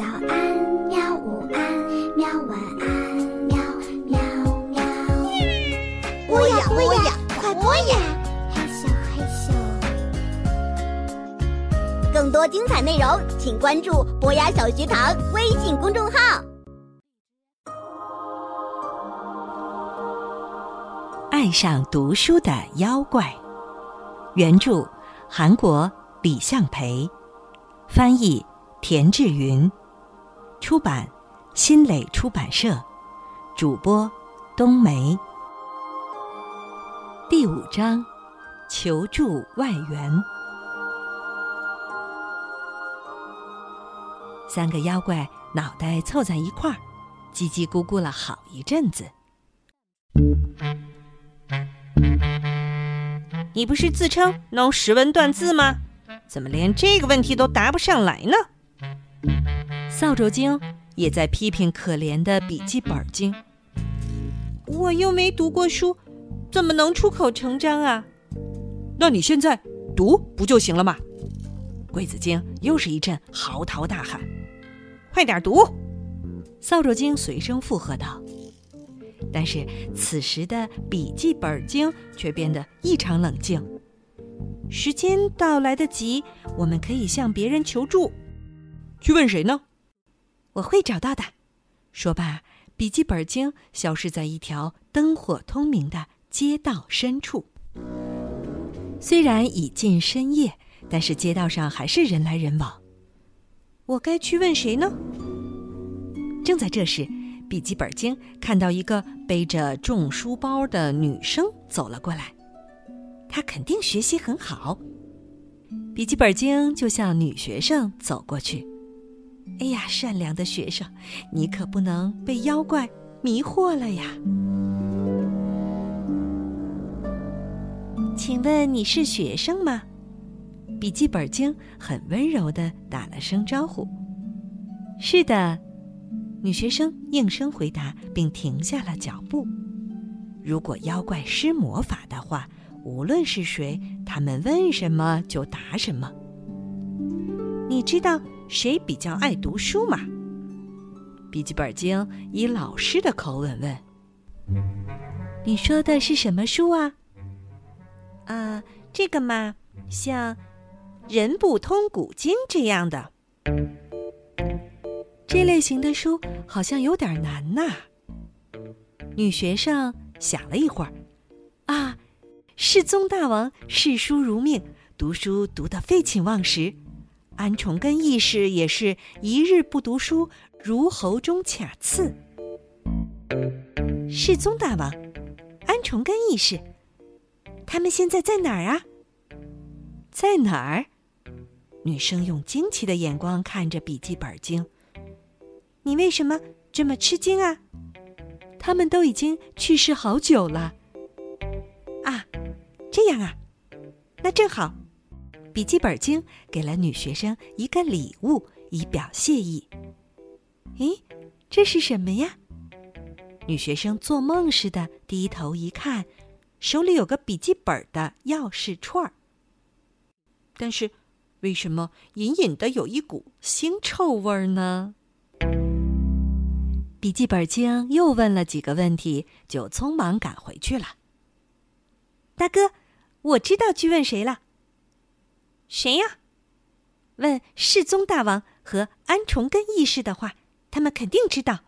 早安，喵！午安，喵！晚安，喵喵喵。播呀播呀，快播呀！嘿咻嘿咻。更多精彩内容，请关注博雅小学堂微信公众号。爱上读书的妖怪，原著韩国李相培，翻译田志云，出版新蕾出版社，主播冬梅。第五章，求助外援。三个妖怪脑袋凑在一块儿，叽叽咕咕了好一阵子。你不是自称能识文断字吗？怎么连这个问题都答不上来呢？扫帚精也在批评可怜的笔记本精。我又没读过书，怎么能出口成章啊？那你现在读不就行了吗？鬼子精又是一阵嚎啕大喊：“快点读！”扫帚精随声附和道。但是此时的笔记本精却变得异常冷静。时间到来得及，我们可以向别人求助。去问谁呢？我会找到的。说罢，笔记本精消失在一条灯火通明的街道深处。虽然已近深夜，但是街道上还是人来人往。我该去问谁呢？正在这时。笔记本精看到一个背着重书包的女生走了过来，她肯定学习很好。笔记本精就向女学生走过去。哎呀，善良的学生，你可不能被妖怪迷惑了呀！请问你是学生吗？笔记本精很温柔的打了声招呼。是的。女学生应声回答，并停下了脚步。如果妖怪施魔法的话，无论是谁，他们问什么就答什么。你知道谁比较爱读书嘛？笔记本精以老师的口吻问：“你说的是什么书啊？”啊，这个嘛，像《人不通古今》这样的。这类型的书好像有点难呐。女学生想了一会儿，啊，世宗大王视书如命，读书读得废寝忘食；安重根义士也是一日不读书，如喉中卡刺。世宗大王，安重根义士，他们现在在哪儿啊？在哪儿？女生用惊奇的眼光看着笔记本经。你为什么这么吃惊啊？他们都已经去世好久了。啊，这样啊，那正好。笔记本精给了女学生一个礼物，以表谢意。咦，这是什么呀？女学生做梦似的低头一看，手里有个笔记本的钥匙串儿。但是，为什么隐隐的有一股腥臭味儿呢？笔记本精又问了几个问题，就匆忙赶回去了。大哥，我知道去问谁了。谁呀？问世宗大王和安重根义士的话，他们肯定知道。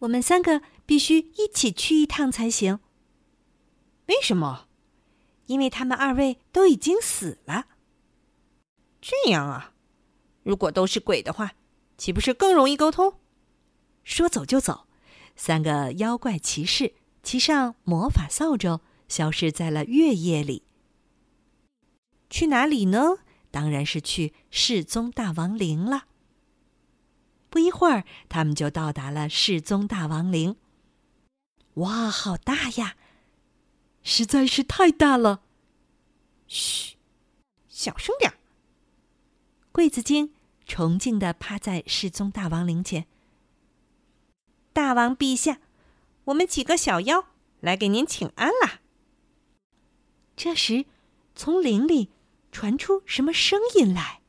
我们三个必须一起去一趟才行。为什么？因为他们二位都已经死了。这样啊？如果都是鬼的话，岂不是更容易沟通？说走就走，三个妖怪骑士骑上魔法扫帚，消失在了月夜里。去哪里呢？当然是去世宗大王陵了。不一会儿，他们就到达了世宗大王陵。哇，好大呀！实在是太大了。嘘，小声点。桂子精崇敬的趴在世宗大王陵前。大王陛下，我们几个小妖来给您请安啦。这时，从林里传出什么声音来？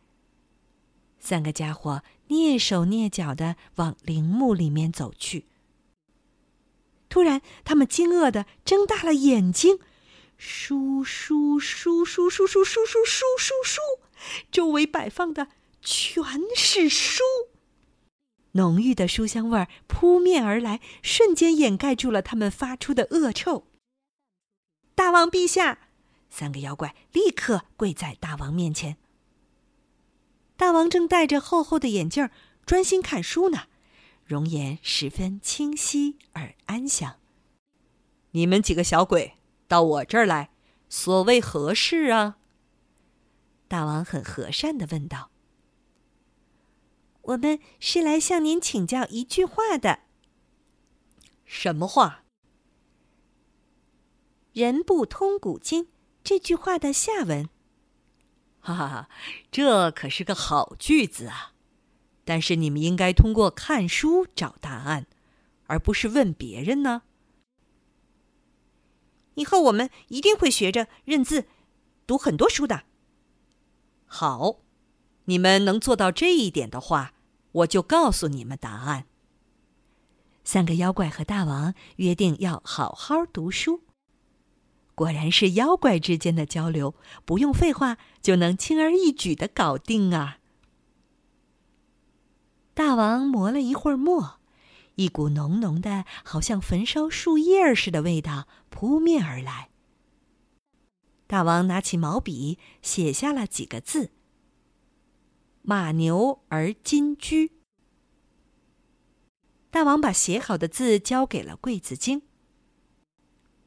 三个家伙蹑手蹑脚的往陵墓里面走去。突然，他们惊愕的睁大了眼睛，书书书书书书书书书书书，周围摆放的全是书。浓郁的书香味儿扑面而来，瞬间掩盖住了他们发出的恶臭。大王陛下，三个妖怪立刻跪在大王面前。大王正戴着厚厚的眼镜，专心看书呢，容颜十分清晰而安详。你们几个小鬼到我这儿来，所谓何事啊？大王很和善的问道。我们是来向您请教一句话的。什么话？“人不通古今”这句话的下文。哈哈哈，这可是个好句子啊！但是你们应该通过看书找答案，而不是问别人呢。以后我们一定会学着认字，读很多书的。好，你们能做到这一点的话。我就告诉你们答案。三个妖怪和大王约定要好好读书。果然是妖怪之间的交流，不用废话就能轻而易举的搞定啊！大王磨了一会儿墨，一股浓浓的、好像焚烧树叶似的味道扑面而来。大王拿起毛笔，写下了几个字。马牛而金居。大王把写好的字交给了桂子精。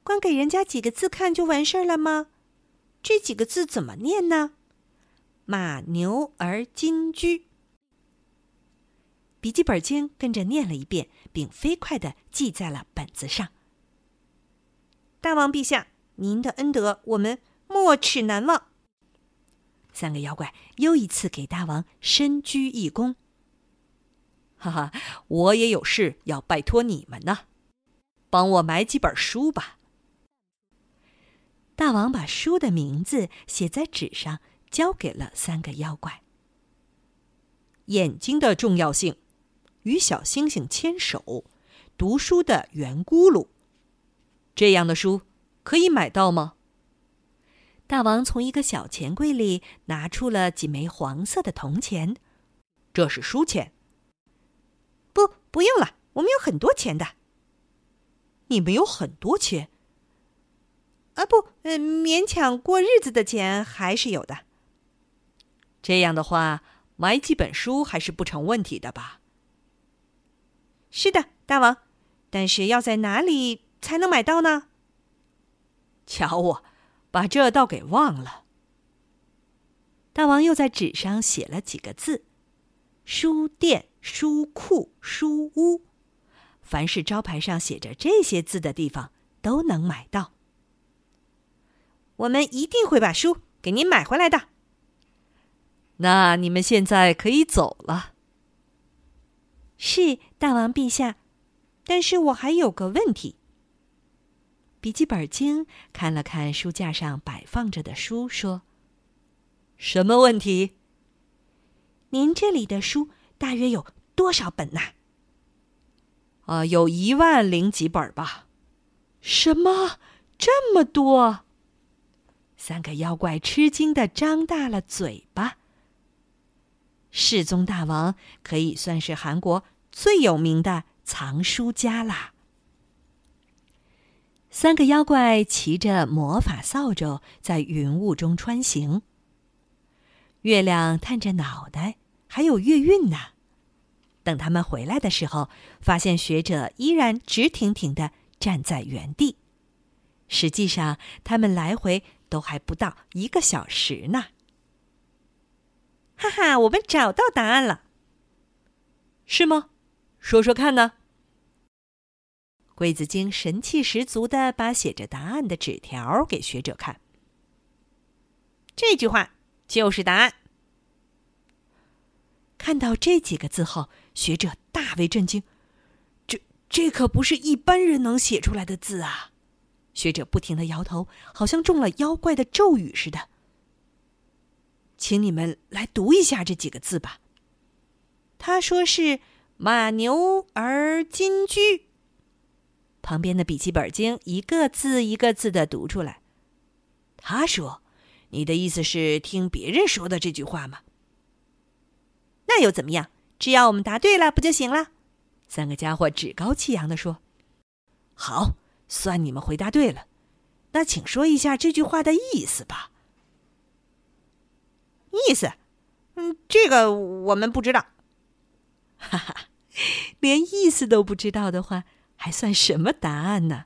光给人家几个字看就完事儿了吗？这几个字怎么念呢？马牛而金驹。笔记本精跟着念了一遍，并飞快的记在了本子上。大王陛下，您的恩德我们没齿难忘。三个妖怪又一次给大王深鞠一躬。哈哈，我也有事要拜托你们呢，帮我买几本书吧。大王把书的名字写在纸上，交给了三个妖怪。眼睛的重要性，与小星星牵手，读书的圆咕噜，这样的书可以买到吗？大王从一个小钱柜里拿出了几枚黄色的铜钱，这是书钱。不，不用了，我们有很多钱的。你们有很多钱？啊，不，呃，勉强过日子的钱还是有的。这样的话，买几本书还是不成问题的吧？是的，大王，但是要在哪里才能买到呢？瞧我！把这倒给忘了。大王又在纸上写了几个字：“书店、书库、书屋。”凡是招牌上写着这些字的地方，都能买到。我们一定会把书给您买回来的。那你们现在可以走了。是大王陛下，但是我还有个问题。笔记本精看了看书架上摆放着的书，说：“什么问题？您这里的书大约有多少本呐？”“啊，有一万零几本吧。”“什么？这么多？”三个妖怪吃惊的张大了嘴巴。世宗大王可以算是韩国最有名的藏书家啦。三个妖怪骑着魔法扫帚在云雾中穿行。月亮探着脑袋，还有月晕呢。等他们回来的时候，发现学者依然直挺挺的站在原地。实际上，他们来回都还不到一个小时呢。哈哈，我们找到答案了，是吗？说说看呢。桂子精神气十足的把写着答案的纸条给学者看。这句话就是答案。看到这几个字后，学者大为震惊。这这可不是一般人能写出来的字啊！学者不停的摇头，好像中了妖怪的咒语似的。请你们来读一下这几个字吧。他说是马牛儿金驹。旁边的笔记本经一个字一个字的读出来。他说：“你的意思是听别人说的这句话吗？”那又怎么样？只要我们答对了，不就行了？三个家伙趾高气扬的说：“好，算你们回答对了。那请说一下这句话的意思吧。”意思？嗯，这个我们不知道。哈哈，连意思都不知道的话，还算什么答案呢？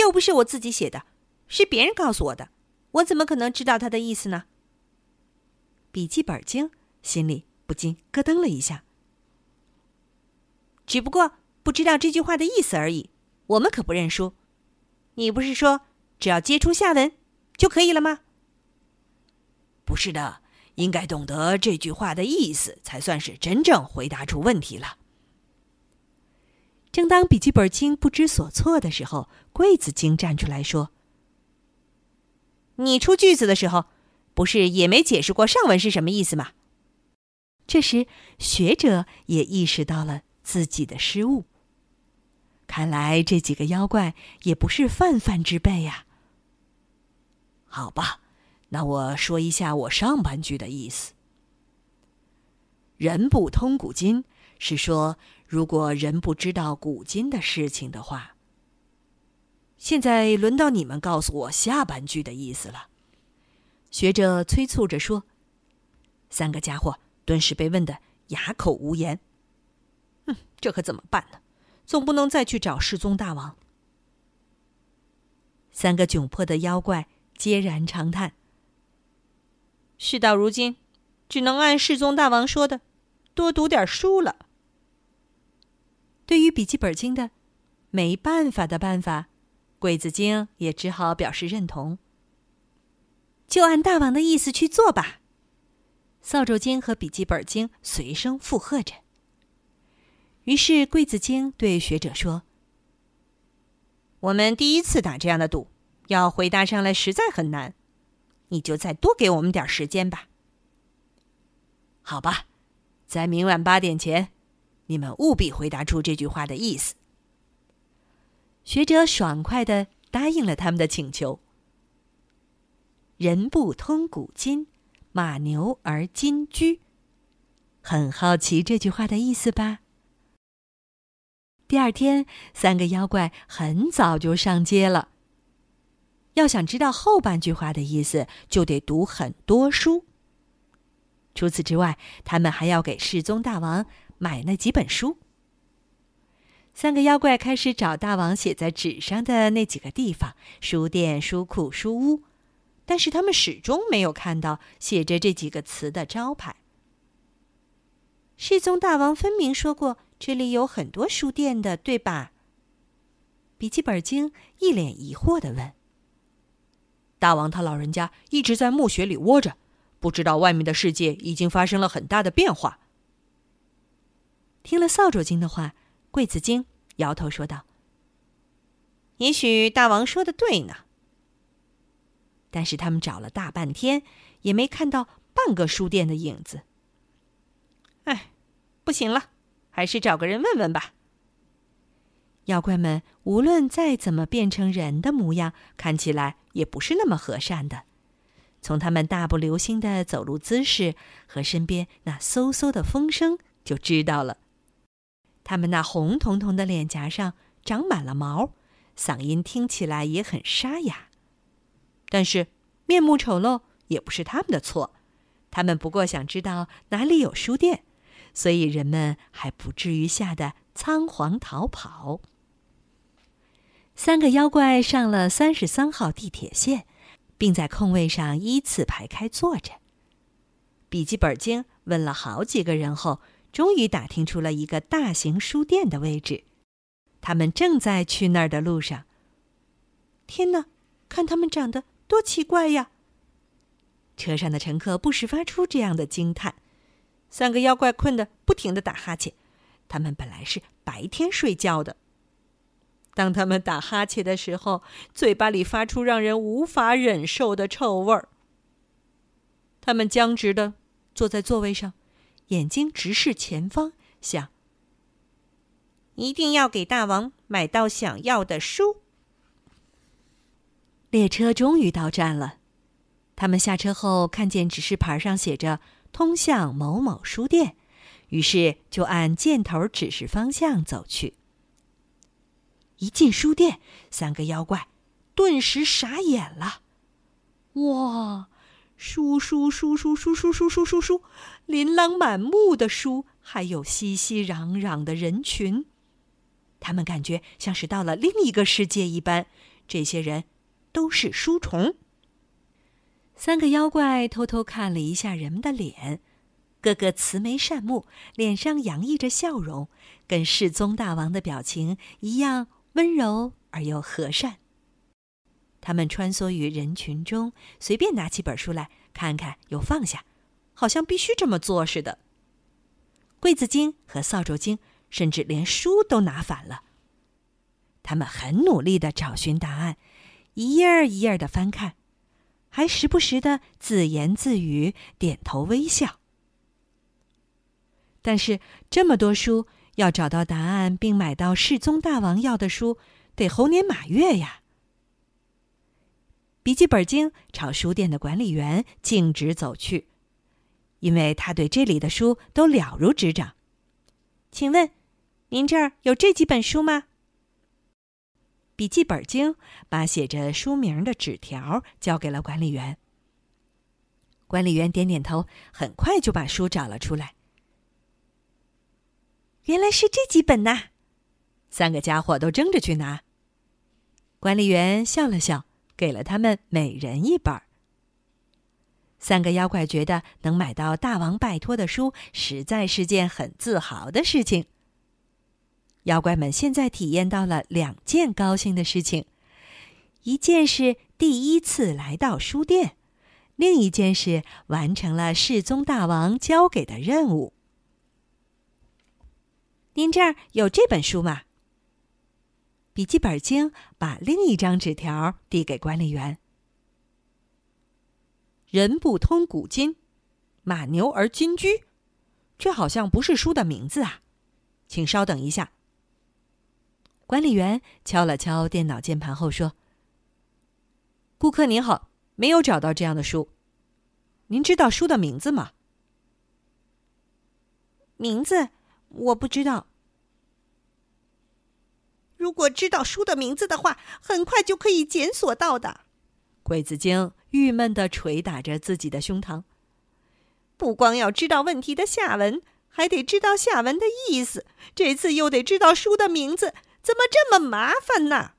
又不是我自己写的，是别人告诉我的，我怎么可能知道他的意思呢？笔记本经心里不禁咯噔了一下。只不过不知道这句话的意思而已，我们可不认输。你不是说只要接出下文就可以了吗？不是的。应该懂得这句话的意思，才算是真正回答出问题了。正当笔记本精不知所措的时候，柜子精站出来说：“你出句子的时候，不是也没解释过上文是什么意思吗？”这时，学者也意识到了自己的失误。看来这几个妖怪也不是泛泛之辈呀。好吧。那我说一下我上半句的意思。人不通古今，是说如果人不知道古今的事情的话。现在轮到你们告诉我下半句的意思了。学者催促着说。三个家伙顿时被问得哑口无言。嗯，这可怎么办呢？总不能再去找世宗大王。三个窘迫的妖怪皆然长叹。事到如今，只能按世宗大王说的，多读点书了。对于笔记本经的没办法的办法，鬼子精也只好表示认同。就按大王的意思去做吧。扫帚精和笔记本经随声附和着。于是柜子经对学者说：“我们第一次打这样的赌，要回答上来实在很难。”你就再多给我们点时间吧。好吧，在明晚八点前，你们务必回答出这句话的意思。学者爽快的答应了他们的请求。人不通古今，马牛而金居。很好奇这句话的意思吧？第二天，三个妖怪很早就上街了。要想知道后半句话的意思，就得读很多书。除此之外，他们还要给世宗大王买那几本书。三个妖怪开始找大王写在纸上的那几个地方：书店、书库、书屋。但是他们始终没有看到写着这几个词的招牌。世宗大王分明说过，这里有很多书店的，对吧？笔记本精一脸疑惑的问。大王他老人家一直在墓穴里窝着，不知道外面的世界已经发生了很大的变化。听了扫帚精的话，桂子精摇头说道：“也许大王说的对呢。”但是他们找了大半天，也没看到半个书店的影子。哎，不行了，还是找个人问问吧。妖怪们无论再怎么变成人的模样，看起来也不是那么和善的。从他们大步流星的走路姿势和身边那嗖嗖的风声就知道了。他们那红彤彤的脸颊上长满了毛，嗓音听起来也很沙哑。但是面目丑陋也不是他们的错，他们不过想知道哪里有书店，所以人们还不至于吓得仓皇逃跑。三个妖怪上了三十三号地铁线，并在空位上依次排开坐着。笔记本经问了好几个人后，终于打听出了一个大型书店的位置。他们正在去那儿的路上。天哪，看他们长得多奇怪呀！车上的乘客不时发出这样的惊叹。三个妖怪困得不停的打哈欠。他们本来是白天睡觉的。当他们打哈欠的时候，嘴巴里发出让人无法忍受的臭味儿。他们僵直的坐在座位上，眼睛直视前方，想：一定要给大王买到想要的书。列车终于到站了，他们下车后看见指示牌上写着“通向某某书店”，于是就按箭头指示方向走去。一进书店，三个妖怪顿时傻眼了。哇！书书书书书书书书书书，琳琅满目的书，还有熙熙攘攘的人群，他们感觉像是到了另一个世界一般。这些人都是书虫。三个妖怪偷偷看了一下人们的脸，个个慈眉善目，脸上洋溢着笑容，跟世宗大王的表情一样温柔而又和善。他们穿梭于人群中，随便拿起本书来看看，又放下，好像必须这么做似的。柜子精和扫帚精甚至连书都拿反了。他们很努力的找寻答案，一页儿一页儿的翻看，还时不时的自言自语、点头微笑。但是这么多书，要找到答案并买到世宗大王要的书，得猴年马月呀。笔记本精朝书店的管理员径直走去，因为他对这里的书都了如指掌。请问，您这儿有这几本书吗？笔记本精把写着书名的纸条交给了管理员。管理员点点头，很快就把书找了出来。原来是这几本呐！三个家伙都争着去拿。管理员笑了笑。给了他们每人一本。三个妖怪觉得能买到大王拜托的书，实在是件很自豪的事情。妖怪们现在体验到了两件高兴的事情：一件是第一次来到书店，另一件是完成了世宗大王交给的任务。您这儿有这本书吗？笔记本精把另一张纸条递给管理员。人不通古今，马牛而金驹，这好像不是书的名字啊，请稍等一下。管理员敲了敲电脑键盘后说：“顾客您好，没有找到这样的书，您知道书的名字吗？”名字我不知道。如果知道书的名字的话，很快就可以检索到的。鬼子精郁闷的捶打着自己的胸膛。不光要知道问题的下文，还得知道下文的意思。这次又得知道书的名字，怎么这么麻烦呢？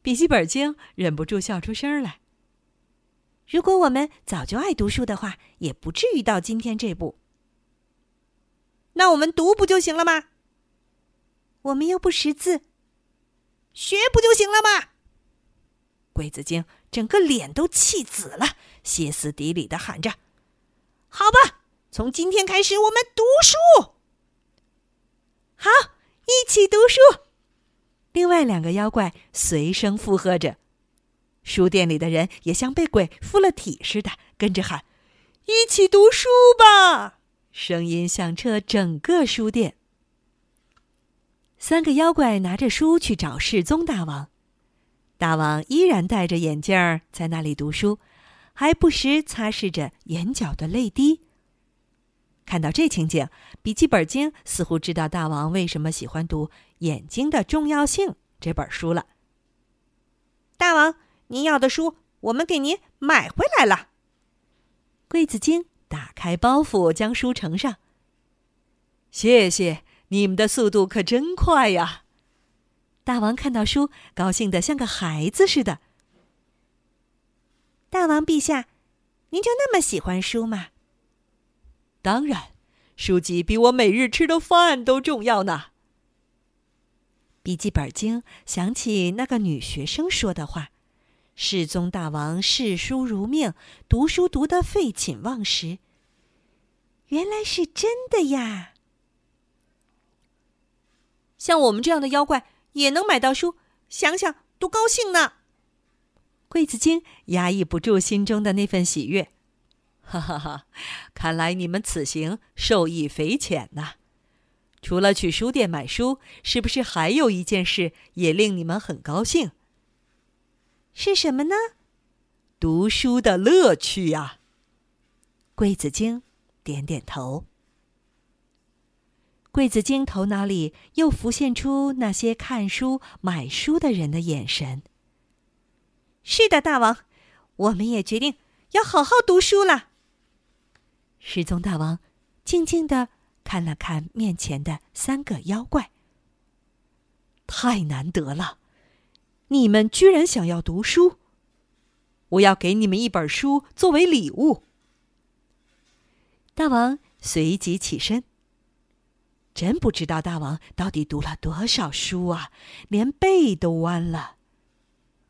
笔记本精忍不住笑出声来。如果我们早就爱读书的话，也不至于到今天这步。那我们读不就行了吗？我们又不识字，学不就行了吗？鬼子精整个脸都气紫了，歇斯底里的喊着：“好吧，从今天开始，我们读书。好，一起读书。”另外两个妖怪随声附和着，书店里的人也像被鬼附了体似的，跟着喊：“一起读书吧！”声音响彻整个书店。三个妖怪拿着书去找世宗大王，大王依然戴着眼镜儿在那里读书，还不时擦拭着眼角的泪滴。看到这情景，笔记本精似乎知道大王为什么喜欢读《眼睛的重要性》这本书了。大王，您要的书我们给您买回来了。柜子精打开包袱，将书呈上。谢谢。你们的速度可真快呀！大王看到书，高兴的像个孩子似的。大王陛下，您就那么喜欢书吗？当然，书籍比我每日吃的饭都重要呢。笔记本精想起那个女学生说的话：“世宗大王视书如命，读书读得废寝忘食。”原来是真的呀！像我们这样的妖怪也能买到书，想想都高兴呢！桂子精压抑不住心中的那份喜悦。哈哈哈！看来你们此行受益匪浅呐。除了去书店买书，是不是还有一件事也令你们很高兴？是什么呢？读书的乐趣呀。桂子精点点头。桂子精头脑里又浮现出那些看书、买书的人的眼神。是的，大王，我们也决定要好好读书了。失踪大王静静的看了看面前的三个妖怪。太难得了，你们居然想要读书！我要给你们一本书作为礼物。大王随即起身。真不知道大王到底读了多少书啊，连背都弯了。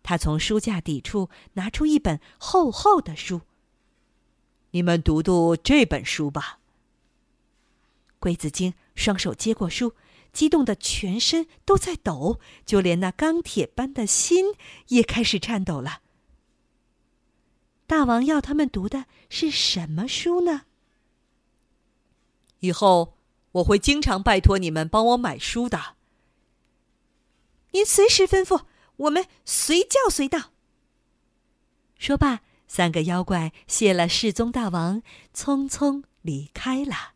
他从书架底处拿出一本厚厚的书。你们读读这本书吧。龟子精双手接过书，激动的全身都在抖，就连那钢铁般的心也开始颤抖了。大王要他们读的是什么书呢？以后我会经常拜托你们帮我买书的。您随时吩咐，我们随叫随到。说罢。三个妖怪谢了世宗大王，匆匆离开了。